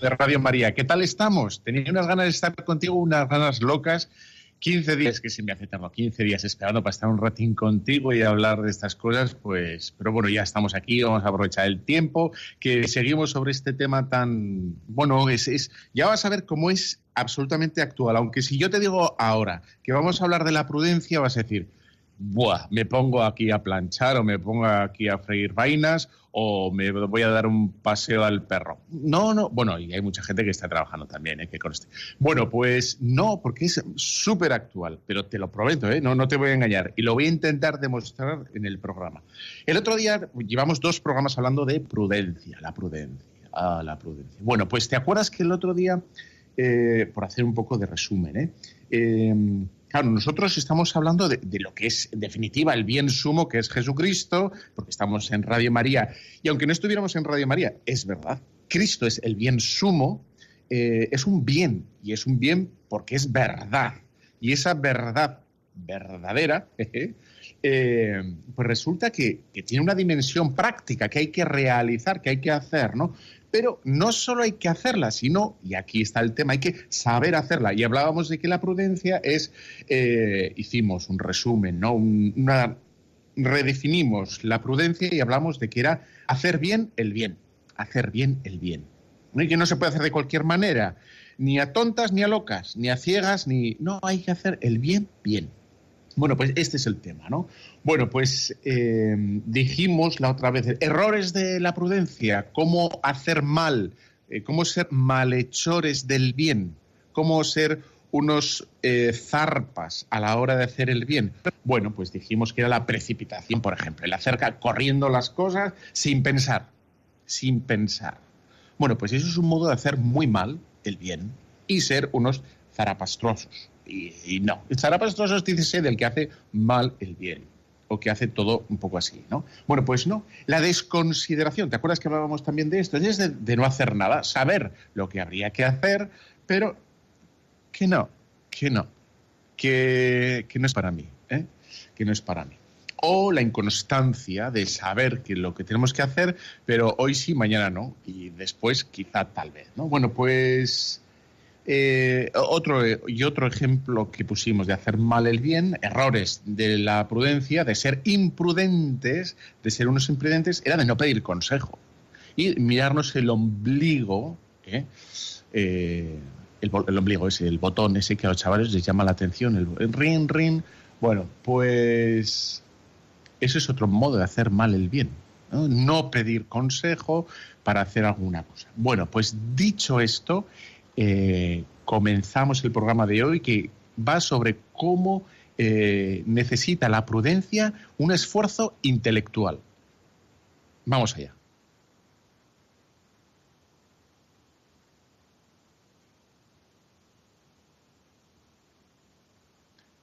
De Radio María. ¿Qué tal estamos? Tenía unas ganas de estar contigo, unas ganas locas. 15 días, que se me hace tarde, 15 días esperando para estar un ratín contigo y hablar de estas cosas, pues, pero bueno, ya estamos aquí, vamos a aprovechar el tiempo, que seguimos sobre este tema tan, bueno, es, es ya vas a ver cómo es absolutamente actual, aunque si yo te digo ahora que vamos a hablar de la prudencia, vas a decir, Buah, me pongo aquí a planchar o me pongo aquí a freír vainas o me voy a dar un paseo al perro. No, no, bueno, y hay mucha gente que está trabajando también, ¿eh? que conste. Bueno, pues no, porque es súper actual, pero te lo prometo, ¿eh? no, no te voy a engañar y lo voy a intentar demostrar en el programa. El otro día llevamos dos programas hablando de prudencia, la prudencia, ah, la prudencia. Bueno, pues te acuerdas que el otro día, eh, por hacer un poco de resumen, ¿eh? eh Claro, nosotros estamos hablando de, lo que es, en definitiva, el bien sumo que es Jesucristo, porque estamos en Radio María. Y aunque no estuviéramos en Radio María, es verdad, Cristo es el bien sumo, eh, es un bien, y es un bien porque es verdad. Y esa verdad verdadera, eh, pues resulta que, que, tiene una dimensión práctica que hay que realizar, que hay que hacer, ¿no? Pero no solo hay que hacerla, sino, y aquí está el tema, hay que saber hacerla. Y hablábamos de que la prudencia es, eh, hicimos un resumen, ¿no? una, redefinimos la prudencia y hablamos de que era hacer bien el bien, hacer bien el bien. Y que no se puede hacer de cualquier manera, ni a tontas, ni a locas, ni a ciegas, ni... No, hay que hacer el bien bien. Bueno, pues este es el tema, ¿no? Bueno, pues eh, dijimos la otra vez, errores de la prudencia, cómo hacer mal, eh, cómo ser malhechores del bien, cómo ser unos eh, zarpas a la hora de hacer el bien. Bueno, pues dijimos que era la precipitación, por ejemplo, el hacer corriendo las cosas sin pensar, sin pensar. Bueno, pues eso es un modo de hacer muy mal el bien y ser unos zarapastrosos. Y, no, el zarapastroso es, dice del que hace mal el bien o que hace todo un poco así, ¿no? Bueno, pues no. La desconsideración, ¿te acuerdas que hablábamos también de esto? Es de, no hacer nada, saber lo que habría que hacer, pero que no, que no, que, no es para mí, ¿eh? que no es para mí. O la inconstancia de saber que lo que tenemos que hacer, pero hoy sí, mañana no, y después quizá tal vez, ¿no? Bueno, pues eh, otro, y otro ejemplo que pusimos de hacer mal el bien, errores de la prudencia, de ser imprudentes, de ser unos imprudentes, era de no pedir consejo y mirarnos el ombligo, ¿eh? Eh, el, ombligo ese, el botón ese que a los chavales les llama la atención, el, rin, rin. Bueno, pues eso es otro modo de hacer mal el bien. no pedir consejo para hacer alguna cosa. Bueno, pues dicho esto, eh, comenzamos el programa de hoy que va sobre cómo eh, necesita la prudencia un esfuerzo intelectual. Vamos allá.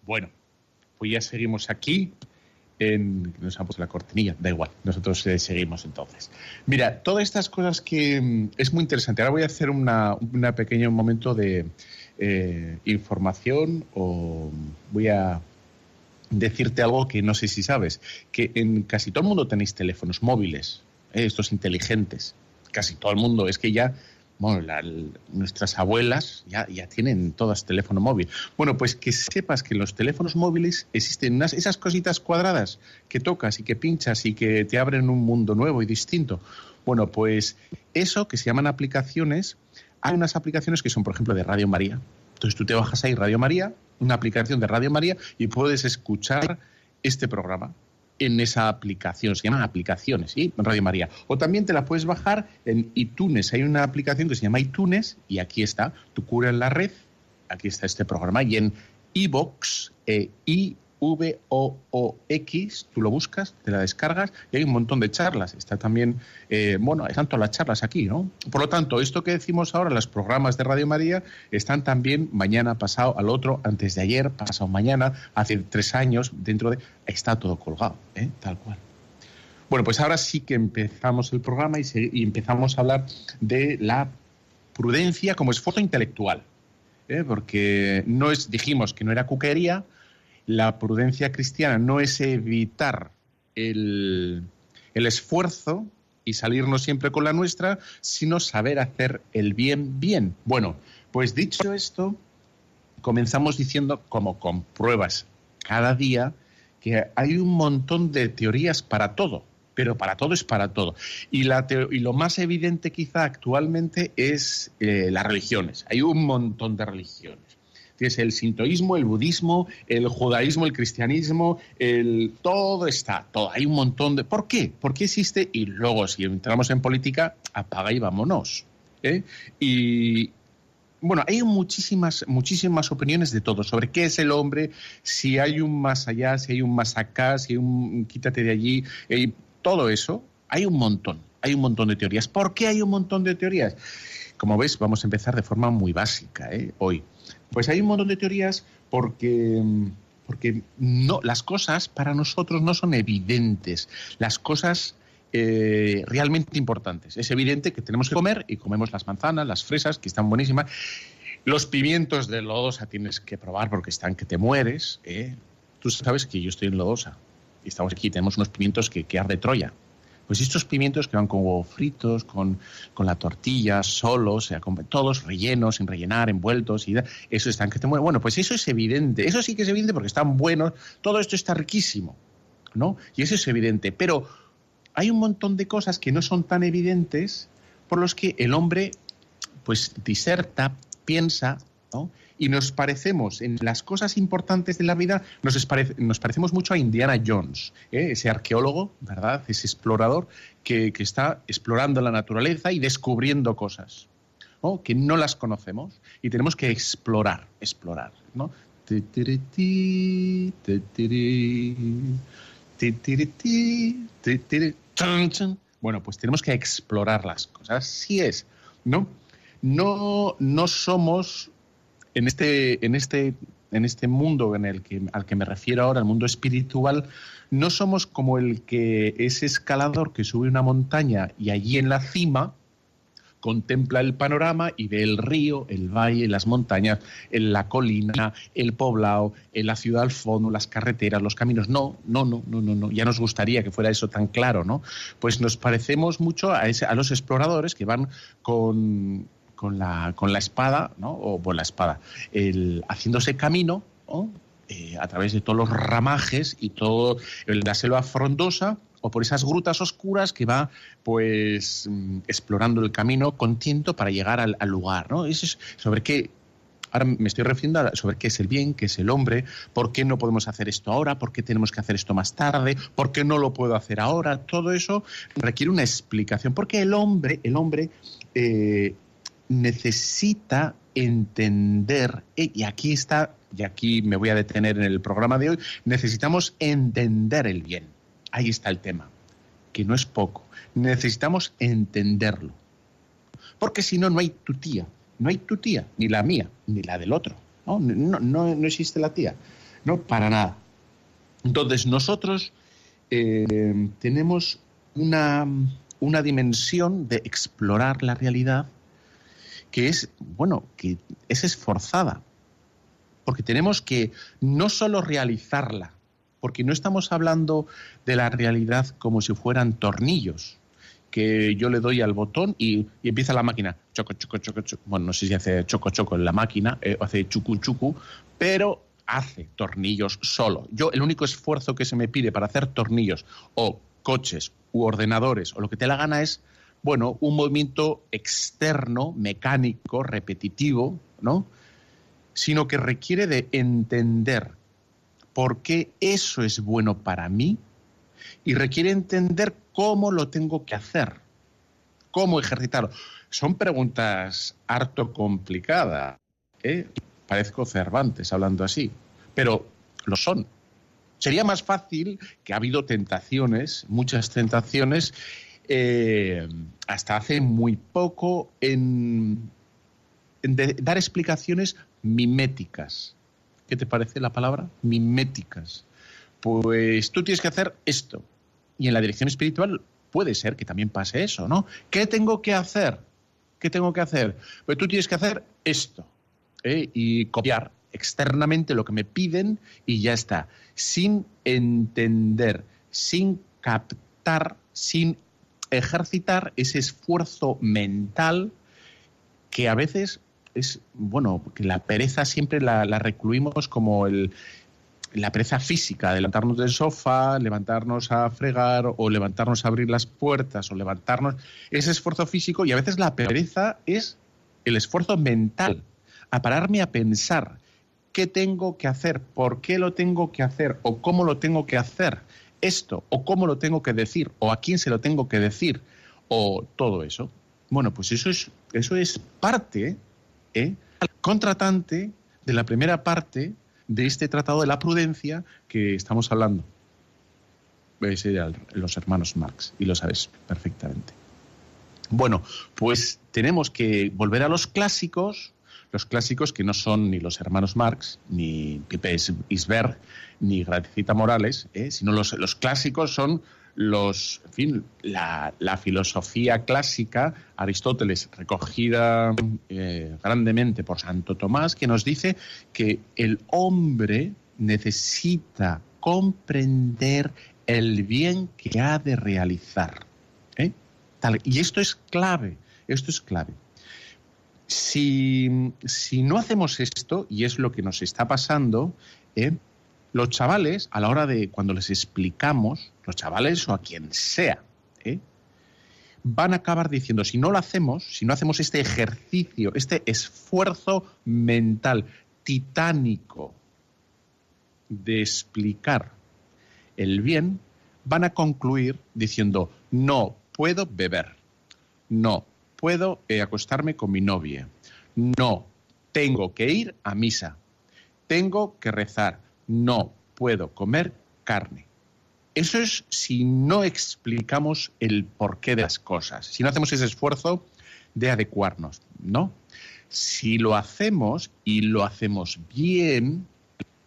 Bueno, pues ya seguimos aquí en, nos han puesto la cortinilla, da igual, nosotros eh, seguimos entonces. Mira, todas estas cosas que mm, es muy interesante. Ahora voy a hacer una, una pequeño momento de eh, información o voy a decirte algo que no sé si sabes, que en casi todo el mundo tenéis teléfonos móviles, eh, estos inteligentes, casi todo el mundo, es que ya bueno, nuestras abuelas ya, ya, tienen todas teléfono móvil. Bueno, pues que sepas que en los teléfonos móviles existen unas, esas cositas cuadradas que tocas y que pinchas y que te abren un mundo nuevo y distinto. Bueno, pues eso que se llaman aplicaciones, hay unas aplicaciones que son, por ejemplo, de Radio María. Entonces tú te bajas ahí Radio María, una aplicación de Radio María, y puedes escuchar este programa en esa aplicación, se llaman aplicaciones, ¿sí? Radio María. O también te la puedes bajar en iTunes, hay una aplicación que se llama iTunes y aquí está, tu cura en la red, aquí está este programa, y en iBox, e i V-O-O-X, tú lo buscas, te la descargas y hay un montón de charlas. Está también, eh, bueno, hay tanto las charlas aquí, ¿no? Por lo tanto, esto que decimos ahora, los programas de Radio María, están también mañana, pasado, al otro, antes de ayer, pasado mañana, hace tres años, dentro de... Está todo colgado, ¿eh? Tal cual. Bueno, pues ahora sí que empezamos el programa y, y empezamos a hablar de la prudencia como esfuerzo intelectual. ¿eh? Porque no es, dijimos que no era cuquería, la prudencia cristiana no es evitar el, esfuerzo y salirnos siempre con la nuestra, sino saber hacer el bien bien. Bueno, pues dicho esto, comenzamos diciendo, como con pruebas cada día, que hay un montón de teorías para todo, pero para todo es para todo. Y, la y lo más evidente quizá actualmente es eh, las religiones. Hay un montón de religiones tienes el sintoísmo, el budismo, el judaísmo, el cristianismo, el todo está, todo. Hay un montón de. ¿Por qué? ¿Por qué existe? Y luego, si entramos en política, apaga y vámonos. ¿eh? Y, bueno, hay muchísimas, muchísimas opiniones de todo sobre qué es el hombre, si hay un más allá, si hay un más acá, si hay un quítate de allí, eh, todo eso, hay un montón, hay un montón de teorías. ¿Por qué hay un montón de teorías? Como ves, vamos a empezar de forma muy básica ¿eh? hoy. Pues hay un montón de teorías porque, porque no, las cosas para nosotros no son evidentes. Las cosas eh, realmente importantes. Es evidente que tenemos que comer y comemos las manzanas, las fresas, que están buenísimas. Los pimientos de lodosa tienes que probar porque están que te mueres. ¿eh? Tú sabes que yo estoy en lodosa y estamos aquí, tenemos unos pimientos que, que arde Troya. Pues estos pimientos que van con huevos fritos, con, la tortilla, solos, todos rellenos, sin rellenar, envueltos, y eso están que te mueven. Bueno, pues eso es evidente, eso sí que es evidente porque están buenos, todo esto está riquísimo, ¿no? Y eso es evidente, pero hay un montón de cosas que no son tan evidentes por los que el hombre pues diserta, piensa, ¿no? Y nos parecemos en las cosas importantes de la vida, nos, parecemos mucho a Indiana Jones, ¿eh? ese arqueólogo, ¿verdad? Ese explorador que, está explorando la naturaleza y descubriendo cosas. que no las conocemos y tenemos que explorar, explorar, ¿no? Bueno, pues tenemos que explorar las cosas. Así es, ¿no? No, no somos en este, en este, en este mundo en el que, al que me refiero ahora, el mundo espiritual, no somos como el que es escalador que sube una montaña y allí en la cima contempla el panorama y ve el río, el valle, las montañas, la colina, el poblado, la ciudad al fondo, las carreteras, los caminos. No, no, no, no, no, no. Ya nos gustaría que fuera eso tan claro, ¿no? Pues nos parecemos mucho a, ese, a los exploradores que van con, con la, con la espada, ¿no? o por la espada, el, haciéndose camino eh, a través de todos los ramajes y todo la selva frondosa o por esas grutas oscuras que va pues mm, explorando el camino con tiento para llegar al, lugar. ¿no? Eso es sobre qué ahora me estoy refiriendo sobre qué es el bien, qué es el hombre, por qué no podemos hacer esto ahora, por qué tenemos que hacer esto más tarde, por qué no lo puedo hacer ahora. Todo eso requiere una explicación, porque el hombre, el hombre eh, necesita entender, eh, y aquí está, y aquí me voy a detener en el programa de hoy, necesitamos entender el bien. Ahí está el tema, que no es poco. Necesitamos entenderlo. Porque si no, no hay tu tía. No hay tu tía, ni la mía, ni la del otro. No, no, no, existe la tía. No, para nada. Entonces, nosotros eh, tenemos una, una dimensión de explorar la realidad que es, bueno, que es esforzada, porque tenemos que no solo realizarla, porque no estamos hablando de la realidad como si fueran tornillos, que yo le doy al botón y, empieza la máquina, choco, choco, choco, choco, bueno, no sé si hace choco, choco en la máquina, eh, hace chucu, chucu, pero hace tornillos solo. Yo, el único esfuerzo que se me pide para hacer tornillos o coches u ordenadores o lo que te la gana es bueno, un movimiento externo, mecánico, repetitivo, ¿no? Sino que requiere de entender por qué eso es bueno para mí y requiere entender cómo lo tengo que hacer, cómo ejercitarlo. Son preguntas harto complicadas. ¿eh? Parezco Cervantes hablando así, pero lo son. Sería más fácil que ha habido tentaciones, muchas tentaciones, eh, hasta hace muy poco, en, dar explicaciones miméticas. ¿Qué te parece la palabra? Miméticas. Pues tú tienes que hacer esto. Y en la dirección espiritual puede ser que también pase eso, ¿no? ¿Qué tengo que hacer? ¿Qué tengo que hacer? Pues tú tienes que hacer esto. ¿eh? Y copiar externamente lo que me piden y ya está. Sin entender, sin captar, sin ejercitar ese esfuerzo mental que a veces es, bueno, que la pereza siempre la, recluimos como el, la pereza física, levantarnos del sofá, levantarnos a fregar o levantarnos a abrir las puertas o levantarnos, ese esfuerzo físico y a veces la pereza es el esfuerzo mental, a pararme a pensar qué tengo que hacer, por qué lo tengo que hacer o cómo lo tengo que hacer esto o cómo lo tengo que decir o a quién se lo tengo que decir o todo eso. Bueno, pues eso es, eso es parte, ¿eh? contratante de la primera parte de este tratado de la prudencia que estamos hablando. los hermanos Marx, y lo sabes perfectamente. Bueno, pues tenemos que volver a los clásicos, los clásicos que no son ni los hermanos Marx, ni Pipe Isberg, ni Graticita Morales, ¿eh? sino los, los, clásicos son los, en fin, la, filosofía clásica, Aristóteles, recogida eh, grandemente por Santo Tomás, que nos dice que el hombre necesita comprender el bien que ha de realizar. ¿eh? y esto es clave, esto es clave. Si, no hacemos esto, y es lo que nos está pasando, ¿eh? los chavales, a la hora de cuando les explicamos, los chavales o a quien sea, ¿eh? van a acabar diciendo, si no lo hacemos, si no hacemos este ejercicio, este esfuerzo mental titánico de explicar el bien, van a concluir diciendo, no puedo beber, no puedo eh, acostarme con mi novia. No, tengo que ir a misa. Tengo que rezar. No puedo comer carne. Eso es si no explicamos el porqué de las cosas, si no hacemos ese esfuerzo de adecuarnos, ¿no? Si lo hacemos y lo hacemos bien,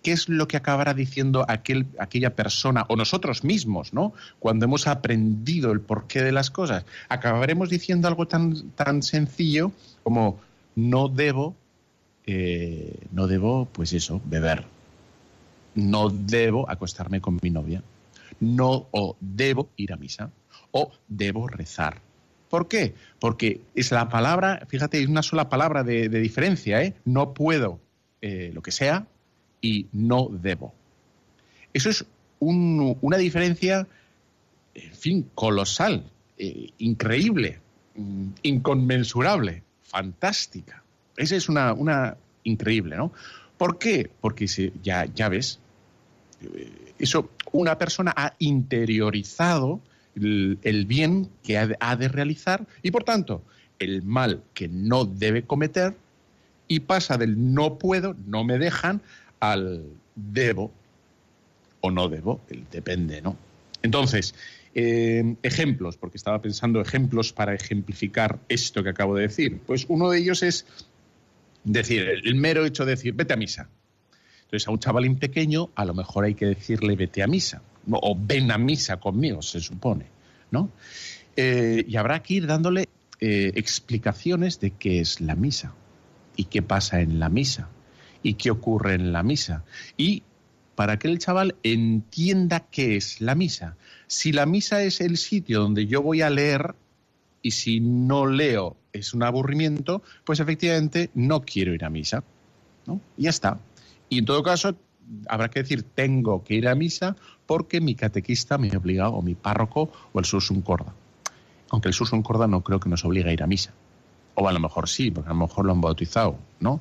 ¿qué es lo que acabará diciendo aquel, aquella persona o nosotros mismos, ¿no? Cuando hemos aprendido el porqué de las cosas, acabaremos diciendo algo tan, tan sencillo como no debo, eh, no debo, pues eso, beber. No debo acostarme con mi novia. No o debo ir a misa. O debo rezar. ¿Por qué? Porque es la palabra, fíjate, es una sola palabra de, diferencia, ¿eh? No puedo, eh, lo que sea, y no debo. Eso es una diferencia, en fin, colosal, eh, increíble, mm, inconmensurable, fantástica. Esa es una, una, increíble, ¿no? ¿Por qué? Porque ya, ya ves, eh, eso, una persona ha interiorizado el, bien que ha de realizar y, por tanto, el mal que no debe cometer y pasa del no puedo, no me dejan, al debo o no debo, el depende, ¿no? Entonces, eh, ejemplos, porque estaba pensando ejemplos para ejemplificar esto que acabo de decir. Pues uno de ellos es decir, el mero hecho de decir, vete a misa. Entonces, a un chavalín pequeño, a lo mejor hay que decirle, vete a misa, o ven a misa conmigo, se supone, ¿no? Eh, y habrá que ir dándole eh, explicaciones de qué es la misa y qué pasa en la misa y qué ocurre en la misa. Y para que el chaval entienda qué es la misa. Si la misa es el sitio donde yo voy a leer y si no leo es un aburrimiento, pues efectivamente no quiero ir a misa. ¿no? Y ya está. Y en todo caso, habrá que decir, tengo que ir a misa porque mi catequista me obliga, o mi párroco, o el sursum corda. Aunque el sursum corda no creo que nos obligue a ir a misa. O a lo mejor sí, porque a lo mejor lo han bautizado, ¿no?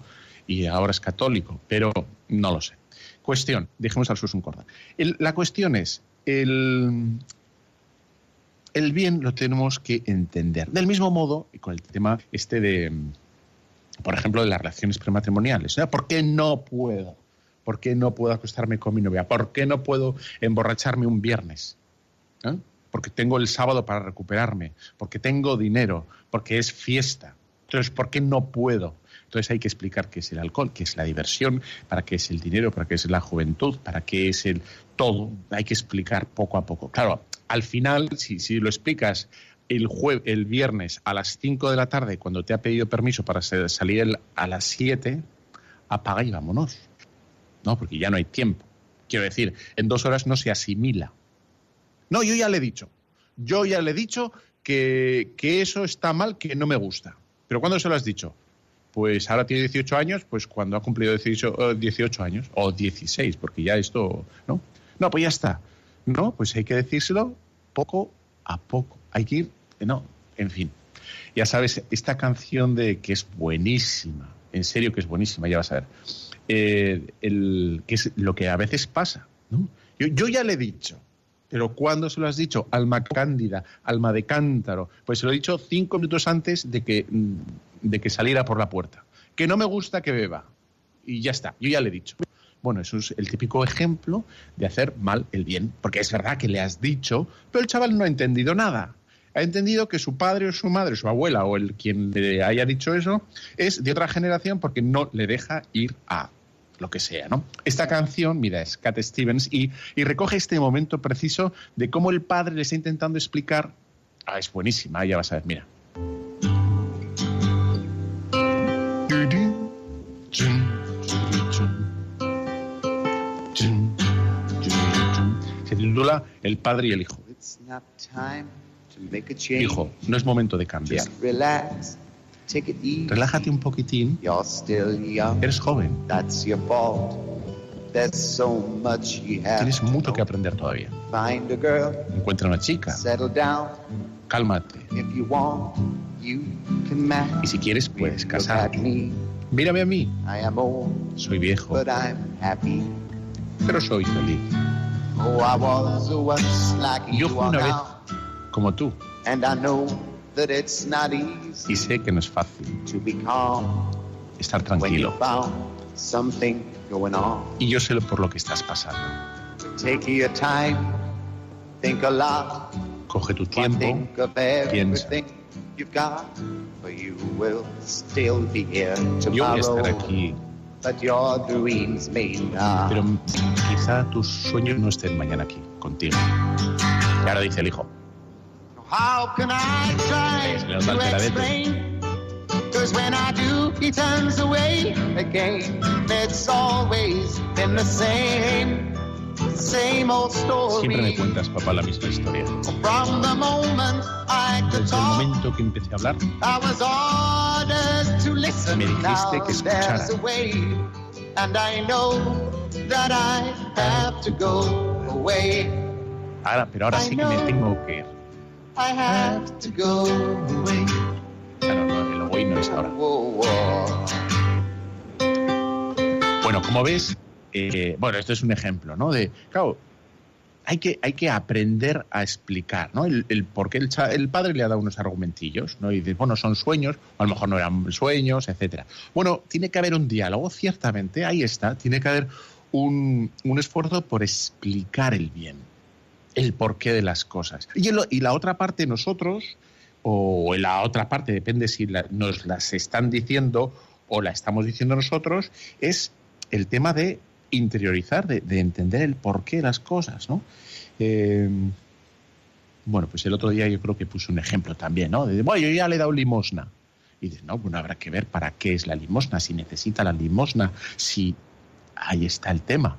Y ahora es católico, pero no lo sé. Cuestión, dejemos al Susum Corda. la cuestión es, el, el bien lo tenemos que entender. Del mismo modo, y con el tema este de, por ejemplo, de las relaciones prematrimoniales. ¿Por qué no puedo? ¿Por qué no puedo acostarme con mi novia? ¿Por qué no puedo emborracharme un viernes? ¿Eh? Porque tengo el sábado para recuperarme, porque tengo dinero, porque es fiesta. Entonces, ¿por qué no puedo? Entonces hay que explicar qué es el alcohol, qué es la diversión, para qué es el dinero, para qué es la juventud, para qué es el todo. Hay que explicar poco a poco. Claro, al final, si, si lo explicas el, el viernes a las 5 de la tarde, cuando te ha pedido permiso para salir a las 7, apaga y vámonos. No, porque ya no hay tiempo. Quiero decir, en dos horas no se asimila. No, yo ya le he dicho. Yo ya le he dicho que, que eso está mal, que no me gusta. ¿Pero cuándo se lo has dicho? Pues ahora tiene 18 años, pues cuando ha cumplido 18, 18 años, o 16, porque ya esto, ¿no? No, pues ya está. No, pues hay que decírselo poco a poco. Hay que ir, no, en fin. Ya sabes, esta canción de que es buenísima, en serio que es buenísima, ya vas a ver. Eh, el, que es lo que a veces pasa, ¿no? Yo, ya le he dicho, pero ¿cuándo se lo has dicho? Alma cándida, alma de cántaro. Pues se lo he dicho cinco minutos antes de que, de que saliera por la puerta. Que no me gusta que beba. Y ya está, yo ya le he dicho. Bueno, eso es el típico ejemplo de hacer mal el bien, porque es verdad que le has dicho, pero el chaval no ha entendido nada. Ha entendido que su padre o su madre, su abuela o el quien le haya dicho eso es de otra generación porque no le deja ir a lo que sea, ¿no? Esta canción, mira, es Cat Stevens y, y recoge este momento preciso de cómo el padre le está intentando explicar. Ah, es buenísima, ya vas a ver, mira. El padre y el hijo. Hijo, no es momento de cambiar. Relájate un poquitín. Eres joven. Tienes mucho que aprender todavía. Encuentra una chica. Cálmate. Y si quieres, puedes casarte. Mírame a mí. Soy viejo. Pero soy feliz. Oh, Yo fui una vez como tú. Y sé que no es fácil estar tranquilo. Y yo sé por lo que estás pasando. Coge tu tiempo, piensa. Yo voy a estar aquí, pero quizá tus sueños no estén mañana aquí, contigo. Y ahora dice el hijo. How can I try to explain? Cause when I do, he turns away again. It's always been the same. Siempre me cuentas, papá, la misma historia. From the moment I could Desde el momento que empecé a hablar, I was ordered to listen. me dijiste que escuchara. And I know that I have to go away. Ahora, pero ahora sí que me tengo que ir. Claro, no, el voy no es ahora. Bueno, como ves, eh, bueno, esto es un ejemplo, ¿no? De, claro, hay que, hay que aprender a explicar, ¿no? El, el el, padre le ha dado unos argumentillos, ¿no? Y dices, bueno, son sueños, o a lo mejor no eran sueños, etcétera. Bueno, tiene que haber un diálogo, ciertamente, ahí está, tiene que haber un, un esfuerzo por explicar el bien el porqué de las cosas. Y la otra parte, nosotros, o la otra parte, depende si nos las están diciendo o la estamos diciendo nosotros, es el tema de interiorizar, de, entender el porqué de las cosas, ¿no? Eh, bueno, pues el otro día yo creo que puse un ejemplo también, ¿no? De, bueno, yo ya le he dado limosna. Y dices, no, bueno, habrá que ver para qué es la limosna, si necesita la limosna, si ahí está el tema.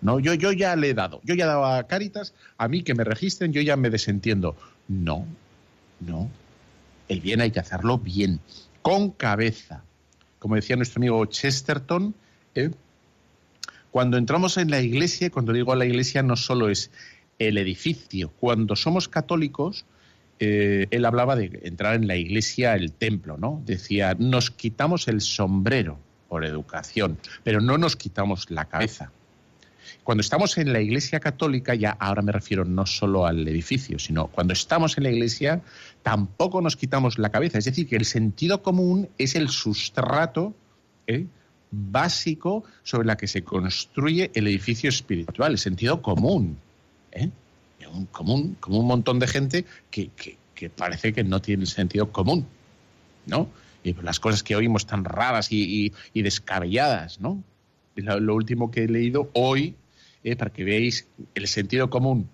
No, yo, yo ya le he dado, yo ya he dado a Caritas, a mí que me registren, yo ya me desentiendo. No, no. El bien hay que hacerlo bien, con cabeza. Como decía nuestro amigo Chesterton, ¿eh? Cuando entramos en la iglesia, cuando digo la iglesia, no solo es el edificio. Cuando somos católicos, eh, él hablaba de entrar en la iglesia, el templo, ¿no? Decía, nos quitamos el sombrero por educación, pero no nos quitamos la cabeza. Cuando estamos en la Iglesia Católica, ya ahora me refiero no solo al edificio, sino cuando estamos en la Iglesia, tampoco nos quitamos la cabeza. Es decir, que el sentido común es el sustrato ¿eh? Básico sobre la que se construye el edificio espiritual, el sentido común. ¿eh? común, como un montón de gente que, parece que no tiene sentido común, ¿no? Y las cosas que oímos tan raras y, descabelladas, ¿no? Lo, último que he leído hoy, eh, para que veáis el sentido común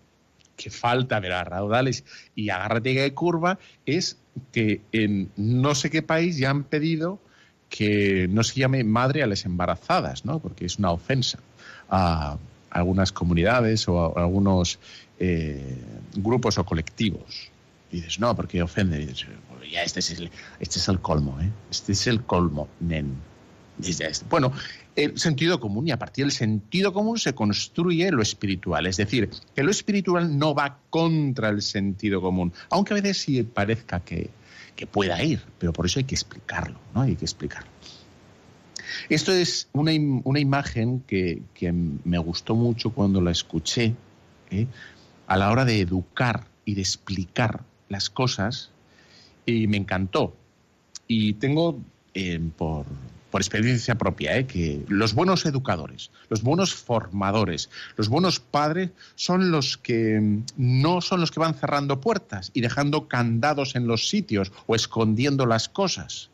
que falta de las raudales y agárrate de curva, es que en no sé qué país ya han pedido que no se llame madre a las embarazadas, ¿no? Porque es una ofensa a algunas comunidades o a algunos eh, grupos o colectivos. dices, no, porque ofende. dices, ya este es el, este es el colmo, ¿eh? Este es el colmo, nen. Bueno, el sentido común y a partir del sentido común se construye lo espiritual. Es decir, que lo espiritual no va contra el sentido común, aunque a veces sí parezca que, que pueda ir, pero por eso hay que explicarlo, ¿no? Hay que explicarlo. Esto es una, una imagen que, que, me gustó mucho cuando la escuché, ¿eh? a la hora de educar y de explicar las cosas y me encantó. Y tengo eh, por, experiencia propia eh, que los buenos educadores, los buenos formadores, los buenos padres son los que mm, no son los que van cerrando puertas y dejando candados en los sitios o escondiendo las cosas.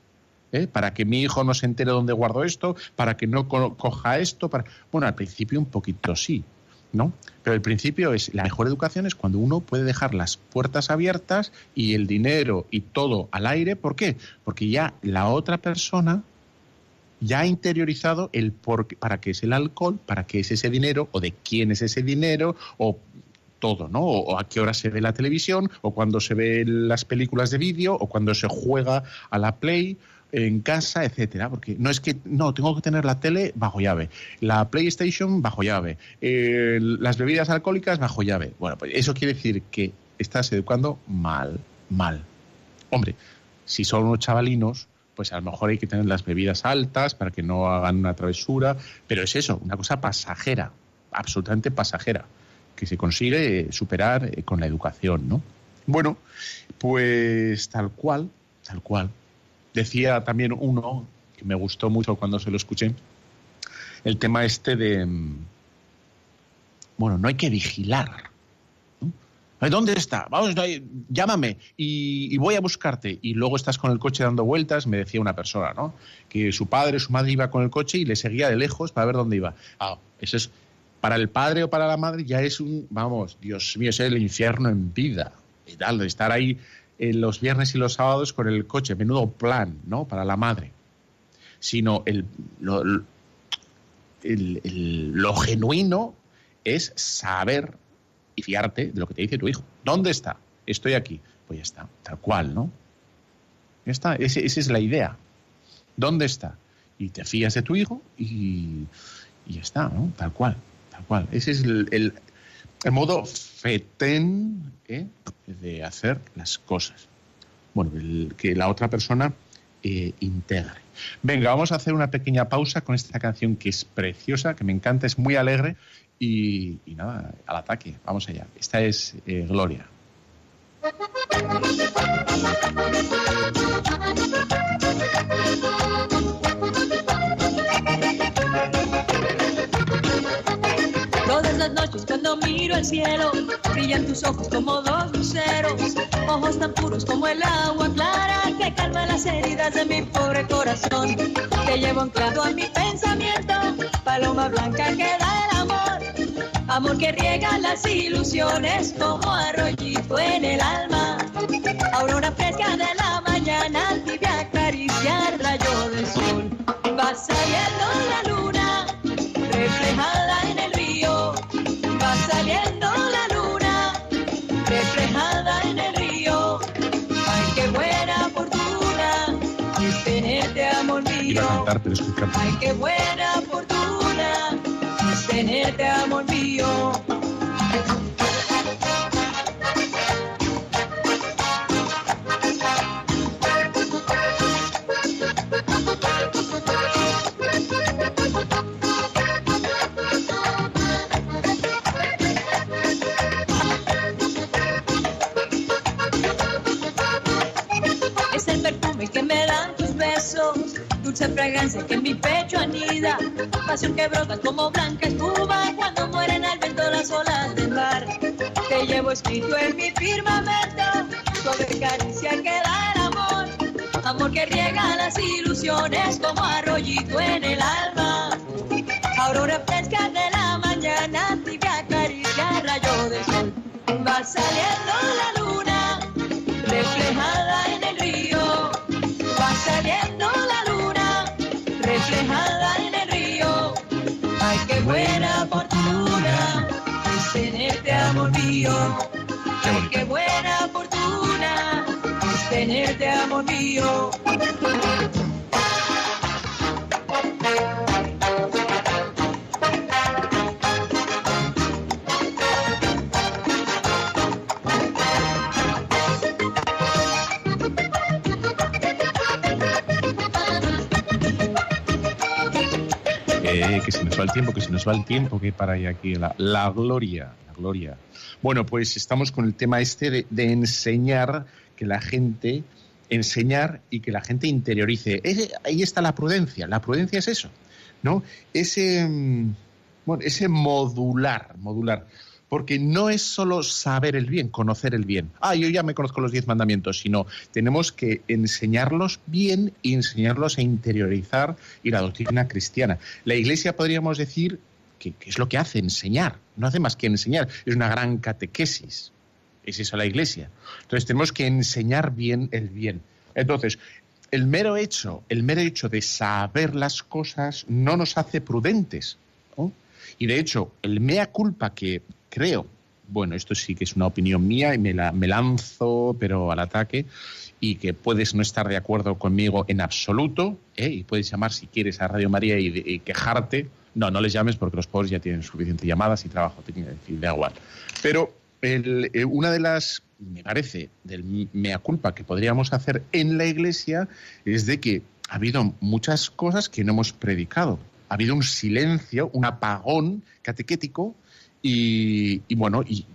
Eh, para que mi hijo no se entere dónde guardo esto, para que no coja esto. Para... Bueno, al principio un poquito sí, ¿no? Pero el principio es, la mejor educación es cuando uno puede dejar las puertas abiertas y el dinero y todo al aire. ¿Por qué? Porque ya la otra persona ya ha interiorizado el por, para qué es el alcohol, para qué es ese dinero, o de quién es ese dinero, o todo, ¿no? O, a qué hora se ve la televisión, o cuando se ven las películas de vídeo, o cuando se juega a la Play, en casa, etcétera, porque no es que no tengo que tener la tele bajo llave, la PlayStation bajo llave, eh, las bebidas alcohólicas bajo llave. Bueno, pues eso quiere decir que estás educando mal, mal. Hombre, si son unos chavalinos, pues a lo mejor hay que tener las bebidas altas para que no hagan una travesura, pero es eso, una cosa pasajera, absolutamente pasajera, que se consigue superar eh, con la educación, ¿no? Bueno, pues tal cual, tal cual. Decía también uno, que me gustó mucho cuando se lo escuché, el tema este de, mm, bueno, no hay que vigilar. ¿Dónde está? Vamos, llámame y, voy a buscarte. Y luego estás con el coche dando vueltas, me decía una persona, ¿no? Que su padre, su madre iba con el coche y le seguía de lejos para ver dónde iba. Ah, eso es, para el padre o para la madre ya es un, vamos, Dios mío, es el infierno en vida. Y tal, de estar ahí los viernes y los sábados con el coche, menudo plan, ¿no? Para la madre. Sino el, lo, genuino es saber y fiarte de lo que te dice tu hijo. ¿Dónde está? Estoy aquí. Pues ya está, tal cual, ¿no? Ya está, esa es la idea. ¿Dónde está? Y te fías de tu hijo y, y ya está, ¿no? Tal cual, tal cual. Ese es el, el modo fetén ¿eh? de hacer las cosas. Bueno, que la otra persona eh, integre. Venga, vamos a hacer una pequeña pausa con esta canción que es preciosa, que me encanta, es muy alegre y, nada, al ataque, vamos allá. Esta es eh, Gloria. las noches cuando miro el cielo, brillan tus ojos como dos luceros, ojos tan puros como el agua clara que calma las heridas de mi pobre corazón. Te llevo anclado a mi pensamiento, paloma blanca que da el amor, amor que riega las ilusiones como arroyito en el alma, aurora fresca de la mañana, tibia acariciar rayo del sol, va saliendo la luna Ay, qué buena fortuna, es tenerte amor mío. Fragancia que en mi pecho anida, pasión que brota como blanca espuma cuando mueren al viento las olas del mar. Te llevo escrito en mi firmamento, suave caricia que da el amor, amor que riega las ilusiones como arroyito en el alma. Aurora fresca de la mañana, tibia caricia, rayo de sol. Va saliendo la buena fortuna es tenerte, amor mío. Ay, qué buena fortuna es tenerte, amor mío. Tiempo, que se nos va el tiempo, que para ahí aquí la, la gloria, la gloria. Bueno, pues estamos con el tema este de, de enseñar que la gente, enseñar y que la gente interiorice. Ahí está la prudencia. La prudencia es eso, ¿no? Ese, mm, bueno, ese modular, modular. Porque no es solo saber el bien, conocer el bien. Ah, yo ya me conozco los diez mandamientos, sino tenemos que enseñarlos bien y enseñarlos a interiorizar y la doctrina cristiana. La Iglesia podríamos decir que, es lo que hace, enseñar. No hace más que enseñar. Es una gran catequesis. Es eso la Iglesia. Entonces tenemos que enseñar bien el bien. Entonces, el mero hecho, el mero hecho de saber las cosas no nos hace prudentes. ¿no? Y de hecho, el mea culpa que creo, bueno, esto sí que es una opinión mía y me, la, me lanzo, pero al ataque, y que puedes no estar de acuerdo conmigo en absoluto, ¿eh? y puedes llamar si quieres a Radio María y, quejarte. No, no les llames porque los pobres ya tienen suficientes llamadas y trabajo, quiero decir, da igual. Pero eh, una de las, me parece, del mea culpa que podríamos hacer en la Iglesia es de que ha habido muchas cosas que no hemos predicado. Ha habido un silencio, un apagón catequético y, bueno, y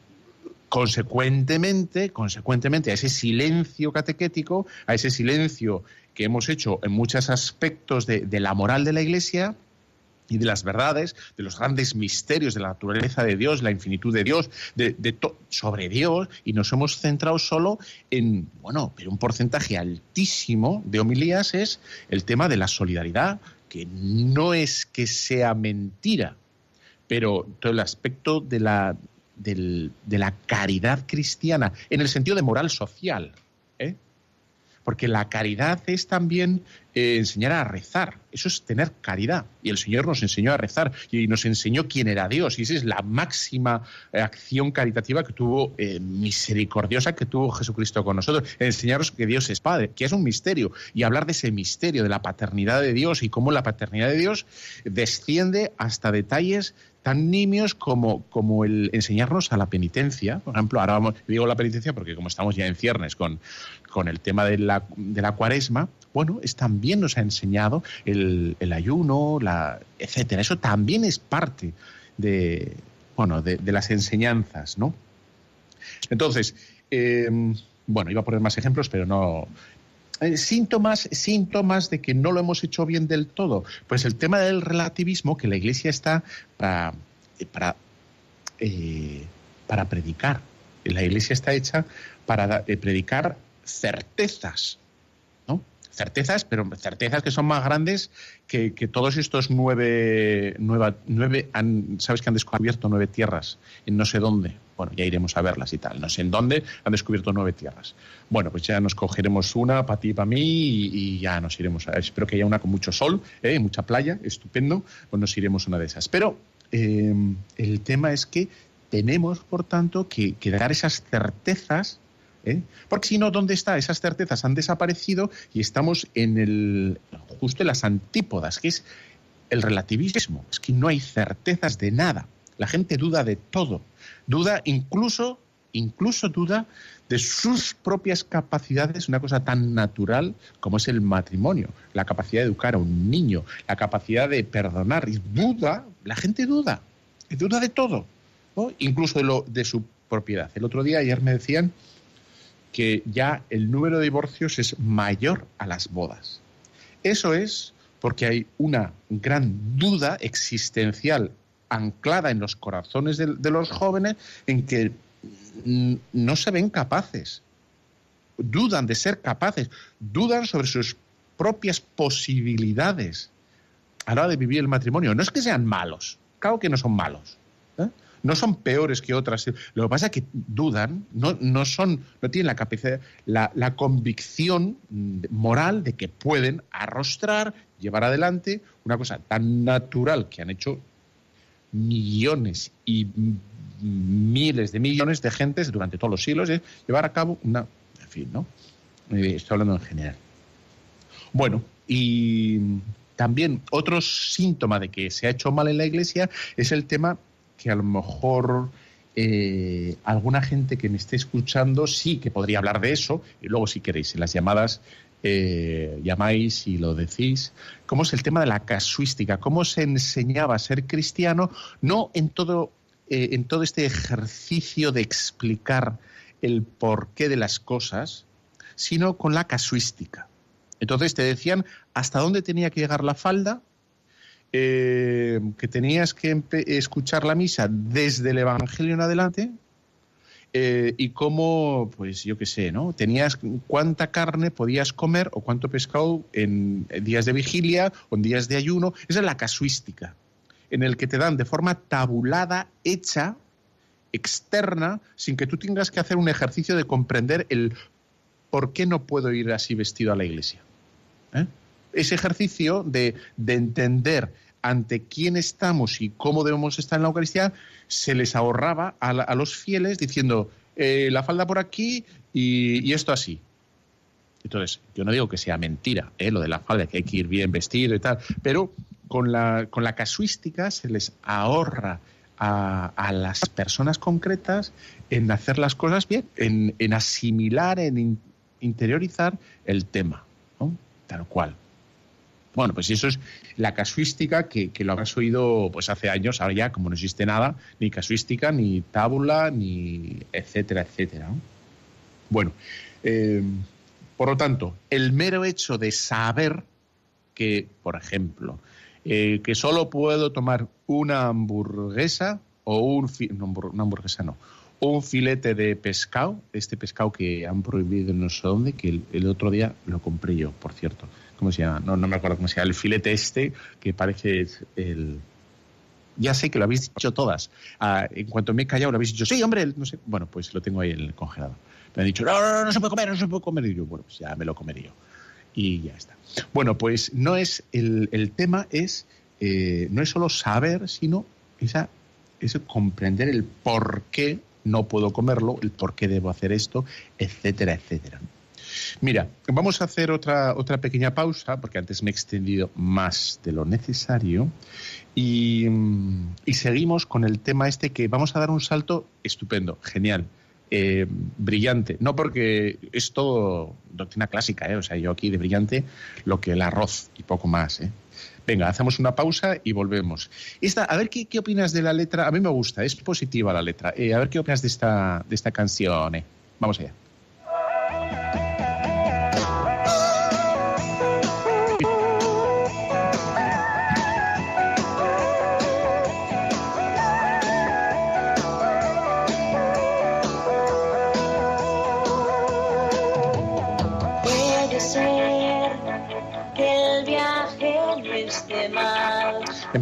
consecuentemente, consecuentemente a ese silencio catequético, a ese silencio que hemos hecho en muchos aspectos de, la moral de la Iglesia, y de las verdades, de los grandes misterios de la naturaleza de Dios, la infinitud de Dios, de, sobre Dios, y nos hemos centrado solo en, bueno, pero un porcentaje altísimo de homilías es el tema de la solidaridad, que no es que sea mentira, pero todo el aspecto de la, del- de la caridad cristiana, en el sentido de moral social, ¿eh? Porque la caridad es también eh, enseñar a rezar. Eso es tener caridad. Y el Señor nos enseñó a rezar y nos enseñó quién era Dios. Y esa es la máxima eh, acción caritativa que tuvo, eh, misericordiosa que tuvo Jesucristo con nosotros. Enseñaros que Dios es Padre, que es un misterio. Y hablar de ese misterio, de la paternidad de Dios y cómo la paternidad de Dios desciende hasta detalles tan nimios como, como el enseñarnos a la penitencia. Por ejemplo, ahora vamos, digo la penitencia porque como estamos ya en ciernes con, con el tema de la, de la cuaresma, bueno, es, también nos ha enseñado el, el ayuno, la, etcétera. Eso también es parte de, bueno, de, de las enseñanzas, ¿no? Entonces, eh, bueno, iba a poner más ejemplos, pero no, eh, síntomas, síntomas de que no lo hemos hecho bien del todo. Pues el tema del relativismo, que la Iglesia está para, eh, para, eh, para predicar. La Iglesia está hecha para predicar certezas. Certezas, pero certezas que son más grandes que, que todos estos nueve, nueva- nueve han- sabes que han descubierto nueve tierras en no sé dónde. Bueno, ya iremos a verlas y tal. No sé en dónde han descubierto nueve tierras. Bueno, pues ya nos cogeremos una para ti y para mí y, ya nos iremos. A, espero que haya una con mucho sol, ¿eh? mucha playa, estupendo. Pues nos iremos a una de esas. Pero eh, el tema es que tenemos, por tanto, que dar esas certezas ¿eh? Porque si no, ¿dónde está? Esas certezas han desaparecido y estamos en el justo en las antípodas, que es el relativismo. Es que no hay certezas de nada. La gente duda de todo. Duda incluso, incluso duda de sus propias capacidades, una cosa tan natural como es el matrimonio, la capacidad de educar a un niño, la capacidad de perdonar. Y duda, la gente duda, duda de todo, incluso de su propiedad. El otro día, ayer me decían que ya el número de divorcios es mayor a las bodas. Eso es porque hay una gran duda existencial anclada en los corazones de, los jóvenes en que no se ven capaces, dudan de ser capaces, dudan sobre sus propias posibilidades a la hora de vivir el matrimonio. No es que sean malos, claro que no son malos. ¿eh? No son peores que otras. Lo que pasa es que dudan, no, no son, no tienen la capacidad, la, la convicción moral de que pueden arrostrar, llevar adelante una cosa tan natural que han hecho millones y miles de millones de gentes durante todos los siglos es llevar a cabo una. En fin, ¿no? Eh, estoy hablando en general. Bueno, y también otro síntoma de que se ha hecho mal en la iglesia es el tema que a lo mejor eh, alguna gente que me esté escuchando sí que podría hablar de eso, y luego si queréis en las llamadas eh, llamáis y lo decís, cómo es el tema de la casuística, cómo se enseñaba a ser cristiano, no en todo eh, en todo este ejercicio de explicar el porqué de las cosas, sino con la casuística. Entonces te decían hasta dónde tenía que llegar la falda, eh, que tenías que escuchar la misa desde el Evangelio en adelante, eh, y cómo, pues yo qué sé, ¿no? Tenías cuánta carne podías comer o cuánto pescado en días de vigilia o en días de ayuno. Esa es la casuística en el que te dan de forma tabulada, hecha, externa, sin que tú tengas que hacer un ejercicio de comprender el por qué no puedo ir así vestido a la iglesia. ¿Eh? Ese ejercicio de, entender ante quién estamos y cómo debemos estar en la Eucaristía, se les ahorraba a, los fieles diciendo eh, la falda por aquí y, esto así. Entonces, yo no digo que sea mentira, ¿eh? lo de la falda, que hay que ir bien vestido y tal, pero con la, con la casuística se les ahorra a, las personas concretas en hacer las cosas bien, en, asimilar, en interiorizar el tema, tal cual. Bueno, pues eso es la casuística que, lo habrás oído pues hace años, ahora ya como no existe nada, ni casuística, ni tábula, ni etcétera, etcétera. Bueno, eh, por lo tanto, el mero hecho de saber que, por ejemplo, eh, que solo puedo tomar una hamburguesa o un una hamburguesa no, un filete de pescado, este pescado que han prohibido no sé dónde, que el, otro día lo compré yo, por cierto. ¿Cómo se llama? No, no me acuerdo cómo se llama. El filete este, que parece el... Ya sé que lo habéis dicho todas. Ah, en cuanto me he callado, lo habéis dicho, sí, hombre, no sé. Bueno, pues lo tengo ahí en el congelador. Me han dicho, no, no, no, no se puede comer, no se puede comer. Y yo, bueno, pues ya me lo comeré yo y ya está. Bueno, pues no es el, tema es eh, no es solo saber, sino esa, ese comprender el por qué no puedo comerlo, el por qué debo hacer esto, etcétera, etcétera. Mira, vamos a hacer otra, otra pequeña pausa, porque antes me he extendido más de lo necesario, y, seguimos con el tema este que vamos a dar un salto estupendo, genial. Eh, brillante. No porque es todo doctrina clásica, ¿eh? o sea, yo aquí de brillante lo que el arroz y poco más. ¿eh? Venga, hacemos una pausa y volvemos. Esta, a ver ¿qué, opinas de la letra. A mí me gusta, es positiva la letra. a ver qué opinas de esta, de esta canción. Vamos allá.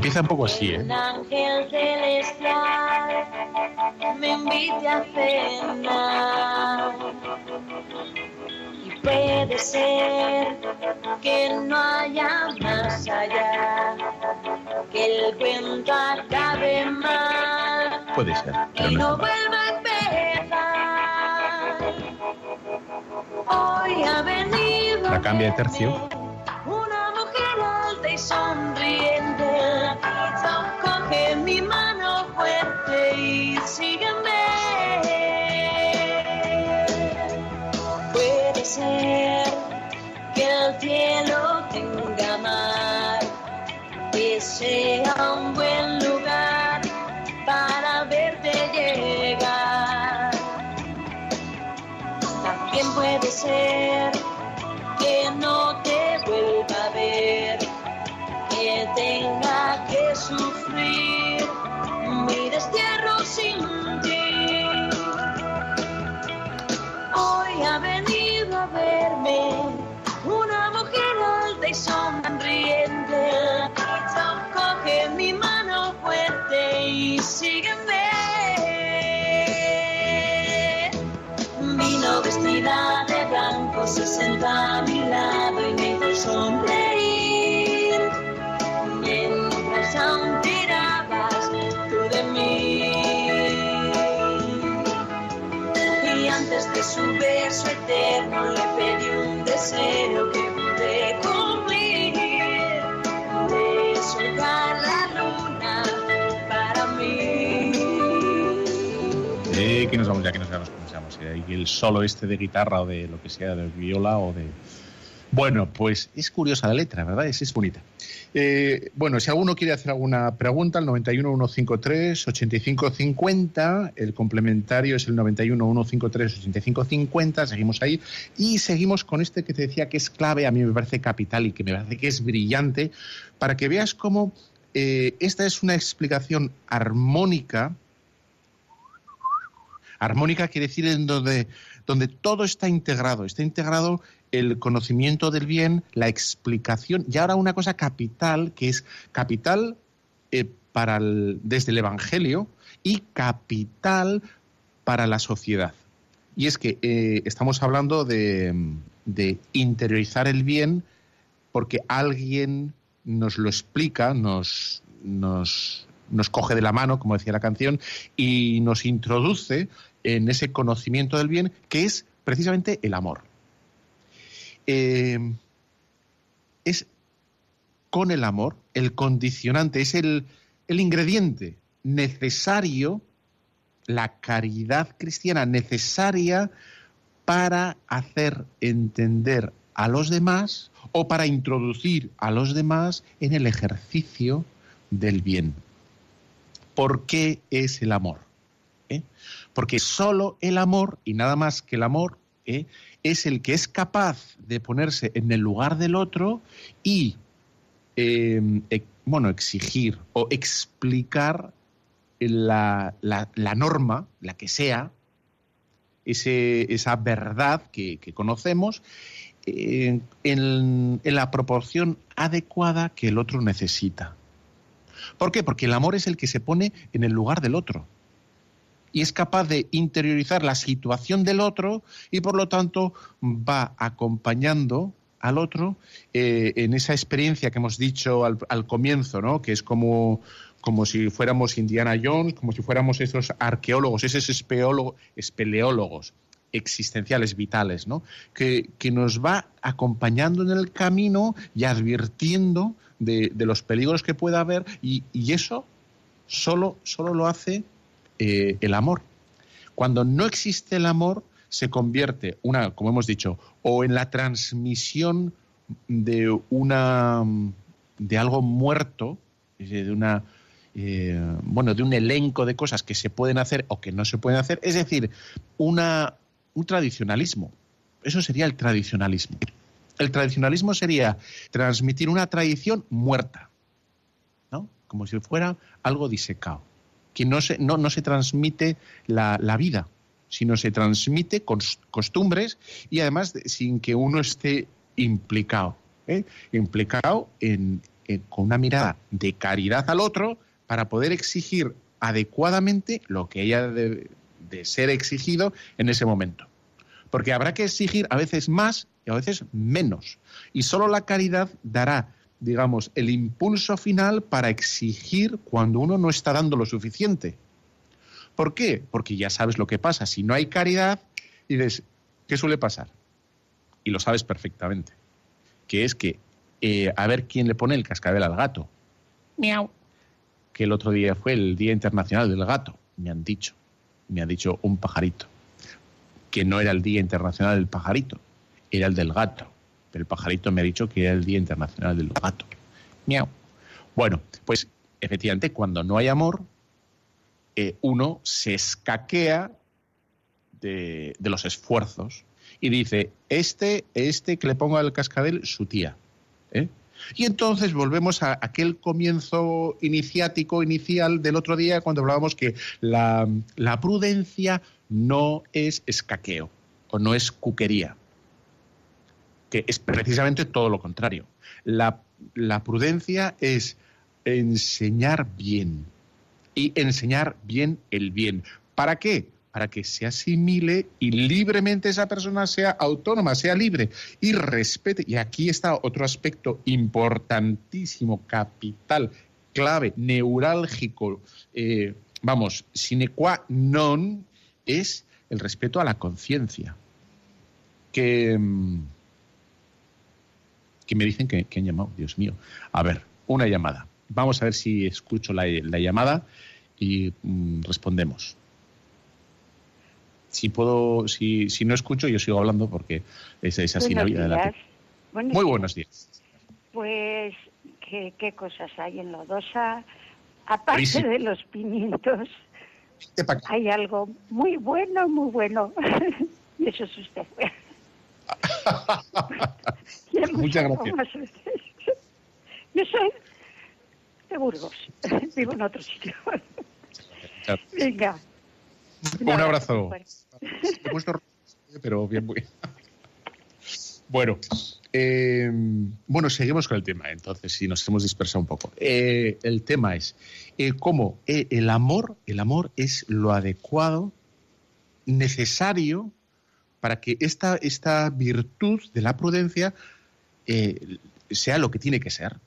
Empieza un poco así, ¿eh? Un ángel celestial me invite a cenar. Y puede ser que no haya más allá, que el cuento acabe mal. Puede ser. Y no, vuelva a empezar. Hoy ha venido. La cambia de tercio. Una mujer alta y sonriente sígueme. Puede ser que el cielo tenga mar, que sea un buen lugar para verte llegar. También puede ser se senta a mi lado y me hizo sonreír. Mientras aún tirabas tú de mí. Y antes de su beso eterno le pedí un deseo que pude cumplir. De soltar la luna para mí. Eh, que nos vamos ya, que nos vamos, vamos. Eh, Y el solo este de guitarra o de lo que sea, de viola o de... Bueno, pues es curiosa la letra, ¿verdad? Es, es bonita. Eh, bueno, si alguno quiere hacer alguna pregunta, el 91 153 85 50, el complementario es el 91 153 85 50, seguimos ahí y seguimos con este que te decía que es clave, a mí me parece capital y que me parece que es brillante, para que veas cómo eh, esta es una explicación armónica Armónica quiere decir en donde, donde todo está integrado, está integrado el conocimiento del bien, la explicación, y ahora una cosa capital, que es capital eh, para desde el Evangelio y capital para la sociedad. Y es que eh, estamos hablando de, de interiorizar el bien porque alguien nos lo explica, nos, nos, nos coge de la mano, como decía la canción, y nos introduce en ese conocimiento del bien que es precisamente el amor. Eh, es con el amor, el condicionante, es el, el ingrediente necesario, la caridad cristiana necesaria para hacer entender a los demás o para introducir a los demás en el ejercicio del bien. ¿Por qué es el amor? ¿Eh? Porque solo el amor y nada más que el amor ¿eh? es el que es capaz de ponerse en el lugar del otro y eh, e- bueno, exigir o explicar la, la- norma, la que sea, esa verdad que, conocemos, eh, en la proporción adecuada que el otro necesita. ¿Por qué? Porque el amor es el que se pone en el lugar del otro y es capaz de interiorizar la situación del otro y por lo tanto va acompañando al otro eh, en esa experiencia que hemos dicho al, comienzo, ¿no? que es como, como si fuéramos Indiana Jones, como si fuéramos esos arqueólogos, esos espeleólogos existenciales, vitales, ¿no? que, que nos va acompañando en el camino y advirtiendo de, de los peligros que pueda haber y, y eso solo, solo lo hace eh, el amor. Cuando no existe el amor, se convierte, una, como hemos dicho, o en la transmisión de una de algo muerto, decir, de una eh, bueno, de un elenco de cosas que se pueden hacer o que no se pueden hacer, es decir, una, un tradicionalismo. Eso sería el tradicionalismo. El tradicionalismo sería transmitir una tradición muerta, ¿no? Como si fuera algo disecado que no se, no, no se transmite la, la vida, sino se transmite cos- costumbres y además de- sin que uno esté implicado, ¿eh? implicado en, con una mirada de caridad al otro para poder exigir adecuadamente lo que haya de, de ser exigido en ese momento. Porque habrá que exigir a veces más y a veces menos. Y solo la caridad dará digamos, el impulso final para exigir cuando uno no está dando lo suficiente. ¿Por qué? Porque ya sabes lo que pasa. Si no hay caridad, dices, ¿qué suele pasar? Y lo sabes perfectamente. Que es que eh, a ver quién le pone el cascabel al gato. Miau. Que el otro día fue el Día Internacional del Gato, me han dicho. Me ha dicho un pajarito. Que no era el Día Internacional del Pajarito, era el del gato. Pero el pajarito me ha dicho que era el Día Internacional del Gato. Miau. Bueno, pues efectivamente, cuando no hay amor, eh, uno se escaquea de, de los esfuerzos y dice, este, este que le pongo al cascabel, su tía. ¿eh? Y entonces volvemos a aquel comienzo iniciático, inicial del otro día, cuando hablábamos que la, prudencia no es escaqueo o no es cuquería, que es precisamente todo lo contrario. La prudencia es enseñar bien y enseñar bien el bien. ¿Para qué? Para que se asimile y libremente esa persona sea autónoma, sea libre y respete. Y aquí está otro aspecto importantísimo, capital, clave, neurálgico, eh, vamos, sine qua non, es el respeto a la conciencia. Que, mm, que me dicen que, han llamado, Dios mío. A ver, una llamada. Vamos a ver si escucho la, la llamada y mm, respondemos. Si puedo, si, si no escucho, yo sigo hablando porque es, es así la vida de la. Buenos Muy días. buenos días. Pues, ¿qué, qué cosas hay en Lodosa? Aparte de los pimientos, hay algo muy bueno, muy bueno. y eso es usted. Muchas gracias. Yo soy de Burgos. Vivo en otro sitio. Venga. Un abrazo. muy fuerte. He puesto rojo, pero bien, muy Bueno, eh, bueno, seguimos con el tema, entonces, si nos hemos dispersado un poco. Eh, el tema es eh, cómo el amor, el amor es lo adecuado, necesario para que esta, esta virtud de la prudencia sea lo que tiene que ser.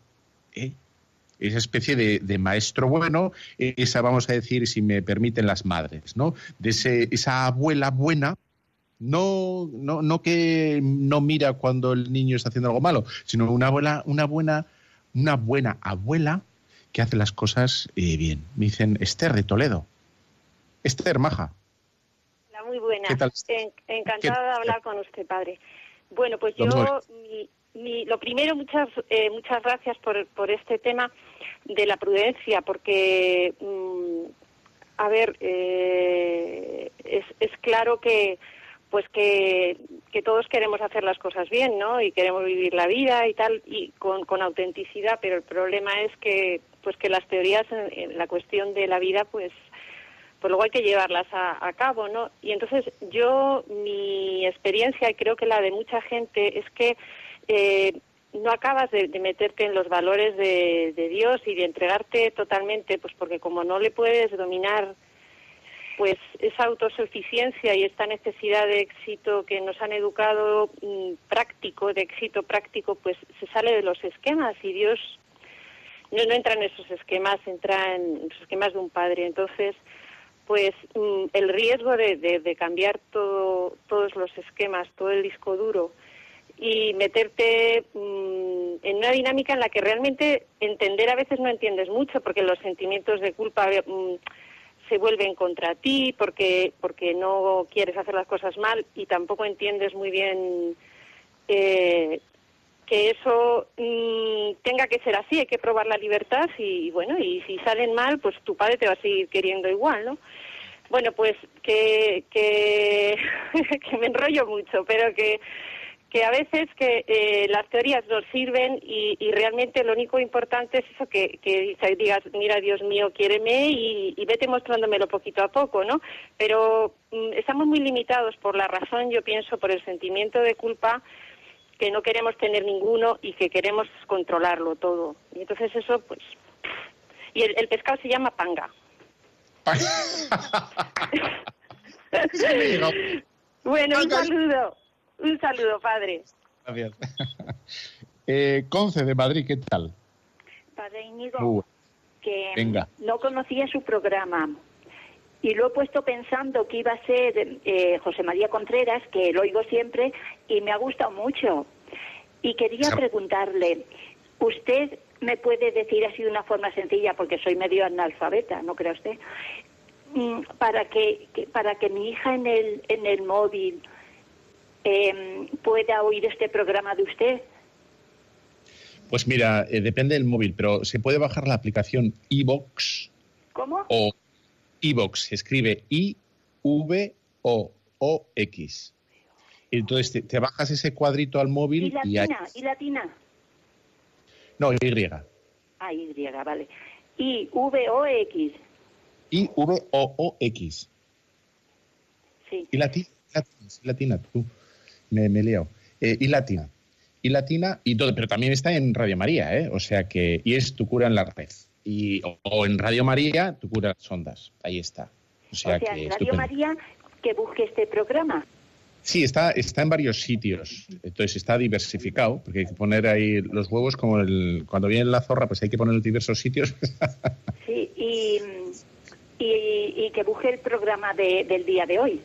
Esa especie de, de maestro bueno, esa vamos a decir, si me permiten las madres, ¿no? De ese, esa abuela buena, no, no, no que no mira cuando el niño está haciendo algo malo, sino una abuela, una buena, una buena abuela que hace las cosas eh, bien. Me dicen Esther de Toledo. Esther Maja. Hola, muy buena. ¿Qué tal? En- encantada ¿Qué- de hablar con usted, padre. Bueno, pues yo, mi- mi- lo primero, muchas eh, muchas gracias por, por este tema de la prudencia, porque, mm, a ver, eh, es, es claro que pues que, que todos queremos hacer las cosas bien, ¿no? Y queremos vivir la vida y tal, y con, con autenticidad, pero el problema es que pues que las teorías en- en la cuestión de la vida, pues pues luego hay que llevarlas a, a cabo, ¿no? Y entonces yo, mi experiencia, y creo que la de mucha gente, es que eh, no acabas de, meterte en los valores de, Dios y de entregarte totalmente, pues porque como no le puedes dominar, pues esa autosuficiencia y esta necesidad de éxito que nos han educado mm, práctico, de éxito práctico, pues se sale de los esquemas y Dios no, no entra en esos esquemas, entra en los esquemas de un padre. Entonces, pues mm, el riesgo de, de- de cambiar todo, todos los esquemas, todo el disco duro y meterte mm, en una dinámica en la que realmente entender a veces no entiendes mucho porque los sentimientos de culpa mm, se vuelven contra ti porque porque no quieres hacer las cosas mal y tampoco entiendes muy bien eh, que eso mm, tenga que ser así, hay que probar la libertad y bueno, y si salen mal, pues tu padre te va a seguir queriendo igual, ¿no? Bueno, pues que, que me enrollo mucho, pero que, que a veces que eh, las teorías nos sirven y, y realmente lo único importante es eso que, que digas, mira Dios mío, quiéreme y, y vete mostrándomelo poquito a poco, ¿no? Pero mm, estamos muy limitados por la razón, yo pienso, por el sentimiento de culpa que no queremos tener ninguno y que queremos controlarlo todo. Y entonces eso, pues... Y el, el pescado se llama panga. Bueno, un saludo. Un saludo, padre. Gracias. Eh, Conce de Madrid, ¿qué tal? Padre Íñigo, Uh, que venga. no conocía su programa y lo he puesto pensando que iba a ser eh, José María Contreras, que lo oigo siempre y me ha gustado mucho. Y quería preguntarle, ¿usted me puede decir así de una forma sencilla, porque soy medio analfabeta, no crea usted, Mm, para que, que- para que mi hija en el, en el móvil em, pueda oír este programa de usted? Pues mira, eh, depende del móvil, pero se puede bajar la aplicación iVox ¿Cómo? o iVox, se escribe I-V-O-O-X. Entonces te, te bajas ese cuadrito al ¿Y móvil y latina? ¿Y latina? No, Y. Ah, Y, vale. I, V, O, X. I, V, O, O, X. Sí. Y latina, latina, tú. Me, me he liado. Eh, y latina. Y latina, y todo, pero también está en Radio María, ¿eh? O sea que, y es Tu cura en la red. Y, o, en Radio María, Tu cura en las ondas. Ahí está. O sea, o sea que en Radio María, que busque este programa. Sí, está, está en varios sitios. Entonces está diversificado, porque hay que poner ahí los huevos como el, cuando viene la zorra, pues hay que poner en diversos sitios. sí, y, y, y, que busque el programa de, del día de hoy.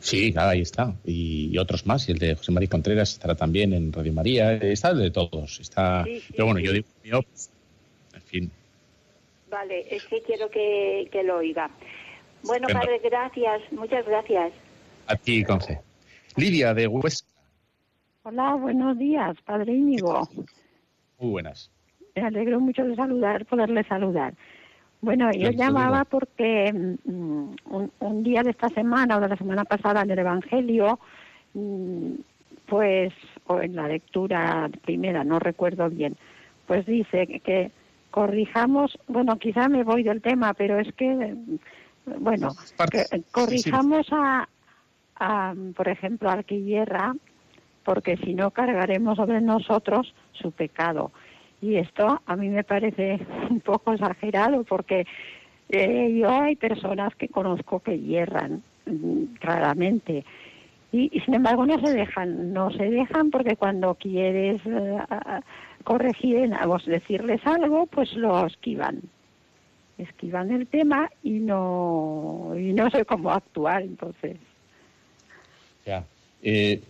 Sí, claro, ahí está. Y, otros más. Y el de José María Contreras estará también en Radio María. Está el de todos. Está... Sí, sí, Pero bueno, sí. yo digo, mío, pues, en fin. Vale, es que quiero que, que lo oiga. Bueno, padre, gracias, muchas gracias. A ti, Conce. Lidia, de Huesca. Hola, buenos días, padre Íñigo. Muy buenas. Me alegro mucho de saludar, poderle saludar. Bueno, yo llamaba porque mm, un, un día de esta semana o de la semana pasada en el Evangelio, mm, pues, o en la lectura primera, no recuerdo bien, pues dice que corrijamos, bueno, quizá me voy del tema, pero es que, mm, bueno, que corrijamos a, a, por ejemplo, al que hierra, porque si no cargaremos sobre nosotros su pecado. Y esto a mí me parece un poco exagerado, porque eh, yo hay personas que conozco que hierran mm, claramente. Y, y sin embargo no se dejan, no se dejan porque cuando quieres eh, corregir, vos decirles algo, pues lo esquivan esquivan el tema y no y no sé cómo actuar entonces Ya. Eh,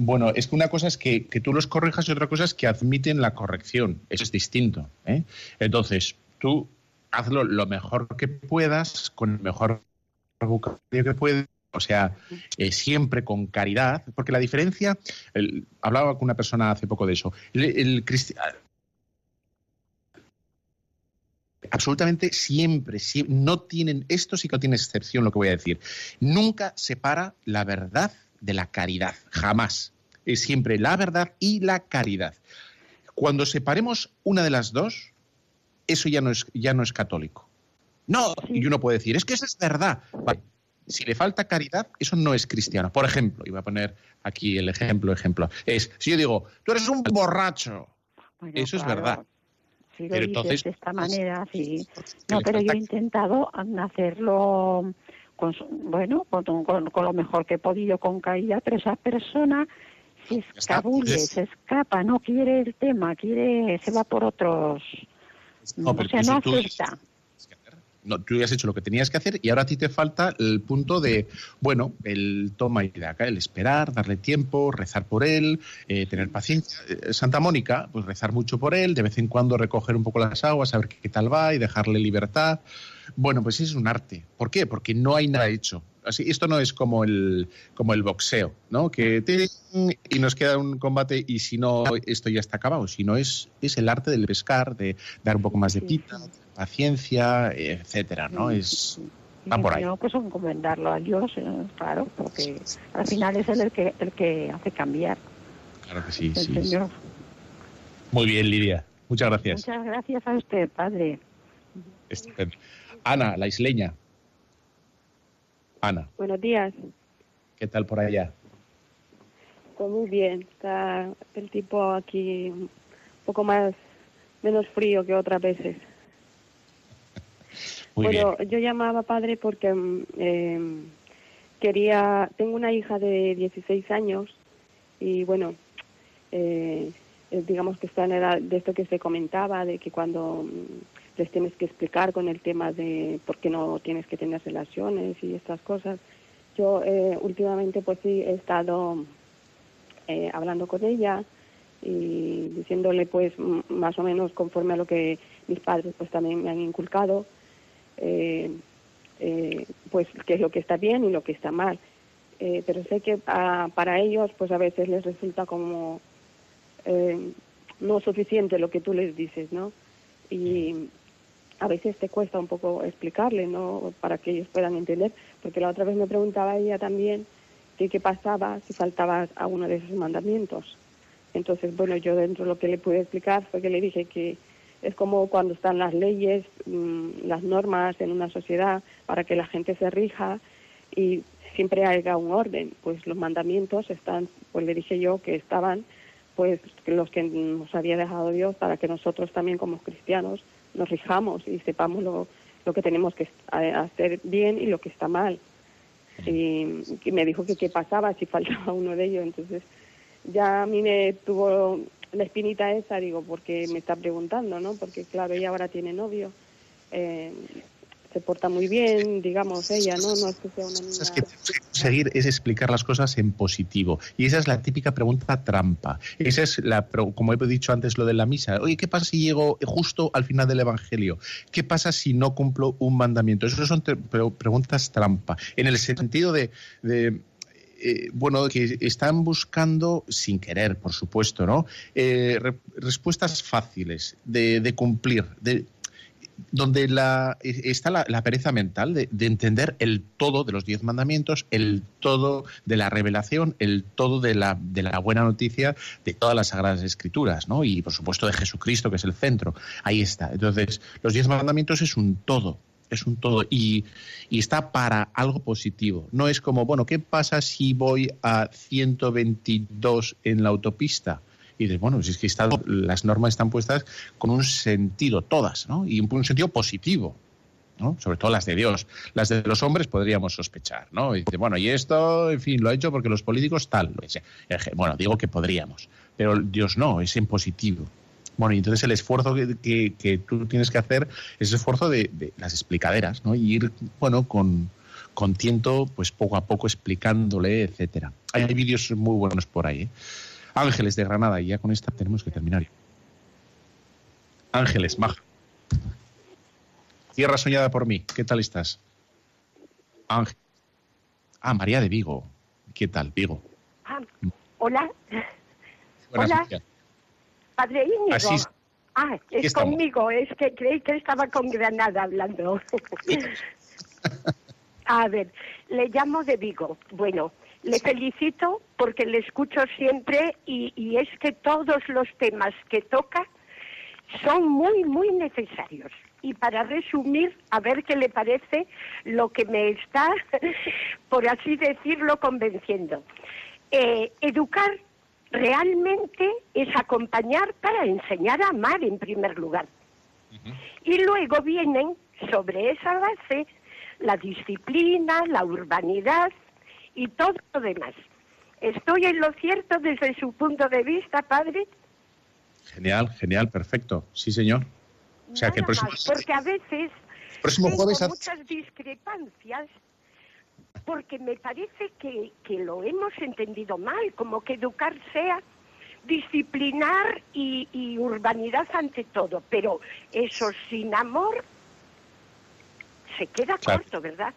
bueno, es que una cosa es que, tú los corrijas y otra cosa es que admiten la corrección. Eso es distinto. ¿eh? Entonces, tú hazlo lo mejor que puedas, con el mejor vocabulario que puedas. O sea, eh, siempre con caridad, porque la diferencia, hablaba con una persona hace poco de eso, el, el absolutamente siempre, sie- no tienen, esto sí que tiene excepción lo que voy a decir, nunca separa la verdad de la caridad, jamás. Es siempre la verdad y la caridad. Cuando separemos una de las dos, eso ya no es, ya no es católico. No, y uno puede decir, es que eso es verdad. Vale. Si le falta caridad, eso no es cristiano. Por ejemplo, voy a poner aquí el ejemplo, ejemplo, es, si yo digo, tú eres un borracho, Bueno, eso es verdad. si lo Pero dices entonces, de esta pues, manera sí que no pero yo he intentado hacerlo con su- bueno con, con- con lo mejor que he podido con caída pero esa persona se está, escabulle es- se escapa no quiere el tema quiere se va por otros No, o sea no acepta No, tú ya has hecho lo que tenías que hacer y ahora a ti te falta el punto de, bueno, el toma y daca, el esperar, darle tiempo, rezar por él, eh, tener paciencia. Eh, Santa Mónica, pues rezar mucho por él, de vez en cuando recoger un poco las aguas, saber qué, tal va y dejarle libertad. Bueno, pues es un arte. ¿Por qué? Porque no hay nada hecho. Así, esto no es como el, como el boxeo, ¿no? Que y nos queda un combate y si no, esto ya está acabado. Si no, es, es el arte del pescar, de dar un poco más de pita. Paciencia, etcétera, ¿no? Es, va por ahí. no, pues encomendarlo a Dios, eh, claro, porque al final es él el que, el que hace cambiar, claro que sí, el sí. Señor. Muy bien, Lidia. Muchas gracias. Muchas gracias a usted, Padre. Estupendo. Ana, la isleña. Ana, Buenos días. ¿qué tal por allá? Pues muy bien. Está el tipo aquí un poco más, menos frío que otras veces. Muy bueno, bien. yo llamaba padre porque mm, eh, quería, tengo una hija de 16 años y bueno, eh, eh, digamos que está en edad de esto que se comentaba, de que cuando mm, les tienes que explicar con el tema de por qué no tienes que tener relaciones y estas cosas. Yo eh, últimamente pues sí he estado eh, hablando con ella y diciéndole pues más o menos conforme a lo que mis padres pues también me han inculcado eh, eh, pues qué es lo que está bien y lo que está mal. Eh, pero sé que ah, para ellos pues a veces les resulta como eh, no suficiente lo que tú les dices no y a veces te cuesta un poco explicarle no para que ellos puedan entender. Porque la otra vez me preguntaba ella también qué pasaba si faltaba a uno de esos mandamientos. Entonces, bueno, yo dentro de lo que le pude explicar fue que le dije que es como cuando están las leyes, mm, las normas en una sociedad para que la gente se rija y siempre haya un orden. Pues los mandamientos están, pues le dije yo que estaban, pues los que nos había dejado Dios para que nosotros también como cristianos nos rijamos y sepamos lo, lo que tenemos que hacer bien y lo que está mal. Y, y me dijo que qué pasaba si faltaba uno de ellos. Entonces ya a mí me tuvo la espinita esa, digo, porque me está preguntando, ¿no? Porque claro, ella ahora tiene novio, eh, se porta muy bien, digamos, ella, ¿no? No es que sea una niña... Es que conseguir es explicar las cosas en positivo. Y esa es la típica pregunta trampa. Esa es la, como he dicho antes, lo de la misa. Oye, ¿qué pasa si llego justo al final del Evangelio? ¿Qué pasa si no cumplo un mandamiento? Esas son preguntas trampa. En el sentido de eh, bueno, que están buscando, sin querer, por supuesto, ¿no? Eh, respuestas fáciles de, cumplir, de, donde la, está la, pereza mental de, entender el todo de los diez mandamientos, el todo de la revelación, el todo de la, de la buena noticia de todas las sagradas escrituras, ¿no? Y por supuesto de Jesucristo, que es el centro. Ahí está. Entonces, los diez mandamientos es un todo es un todo y, está para algo positivo. No es como, bueno, ¿qué pasa si voy a 122 en la autopista? Y dices, bueno, si es que las normas están puestas con un sentido, todas, ¿no? Y un, sentido positivo, ¿no? Sobre todo las de Dios. Las de los hombres podríamos sospechar, ¿no? Y dice, bueno, y esto, en fin, lo ha hecho porque los políticos tal. Bueno, digo que podríamos, pero Dios no, es en positivo. Bueno, y entonces el esfuerzo que, que, tú tienes que hacer es el esfuerzo de, las explicaderas, ¿no? Y ir, bueno, con, con tiento, pues poco a poco explicándole, etcétera. Hay, vídeos muy buenos por ahí. ¿eh? Ángeles de Granada, y ya con esta tenemos que terminar. Ángeles, maja. Tierra soñada por mí, ¿qué tal estás? Ángel. Ah, María de Vigo. ¿Qué tal, Vigo? Ah, hola. hola. Padre Íñigo. Ah, es conmigo, es que creí que estaba con Granada hablando. A ver, le llamo de Vigo. Bueno, le felicito porque le escucho siempre y, y, es que todos los temas que toca son muy, muy necesarios. Y para resumir, a ver qué le parece lo que me está, por así decirlo, convenciendo. Eh, educar realmente es acompañar para enseñar a amar en primer lugar. Y luego vienen sobre esa base la disciplina, la urbanidad y todo lo demás. ¿Estoy en lo cierto desde su punto de vista, padre? Genial, genial, perfecto. Sí, señor. O sea, que porque a veces próximo muchas discrepancias porque me parece que, lo hemos entendido mal, como que educar sea disciplinar y, urbanidad ante todo, pero eso sin amor se queda corto, ¿verdad?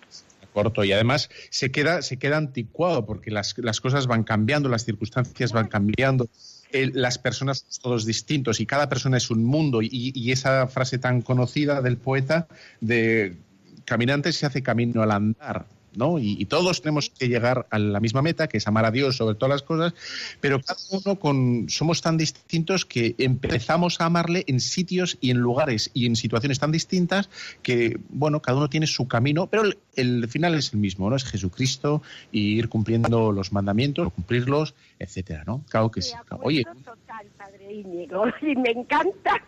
corto y además se queda se queda anticuado porque las, las cosas van cambiando, las circunstancias van cambiando, las personas son todos distintos y cada persona es un mundo y, y, esa frase tan conocida del poeta de caminante se hace camino al andar. ¿No? Y, todos tenemos que llegar a la misma meta, que es amar a Dios sobre todas las cosas, pero cada uno con, somos tan distintos que empezamos a amarle en sitios y en lugares y en situaciones tan distintas que, bueno, cada uno tiene su camino, pero el, final es el mismo, ¿no? Es Jesucristo y ir cumpliendo los mandamientos, cumplirlos, etcétera, ¿no? Claro que sí. Oye. y me encanta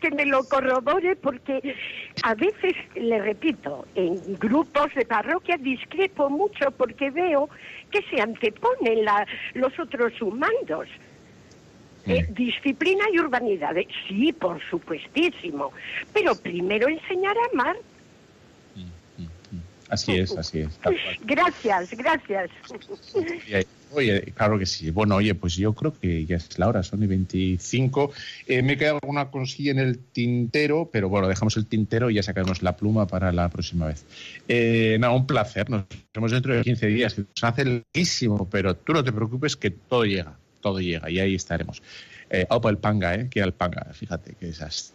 que me lo corrobore porque a veces, le repito, en grupos de parroquia discrepo mucho porque veo que se anteponen la, los otros humanos. Eh, disciplina y urbanidad, sí, por supuestísimo, pero primero enseñar a amar. Así es, así es. Gracias, gracias. Oye, claro que sí. Bueno, oye, pues yo creo que ya es la hora, son y 25. Eh, me queda alguna cosilla en el tintero, pero bueno, dejamos el tintero y ya sacaremos la pluma para la próxima vez. Eh, no, un placer. Nos vemos dentro de 15 días, que nos hace larguísimo, pero tú no te preocupes que todo llega, todo llega y ahí estaremos. Eh, opa el panga, ¿eh? Que el panga, fíjate que esas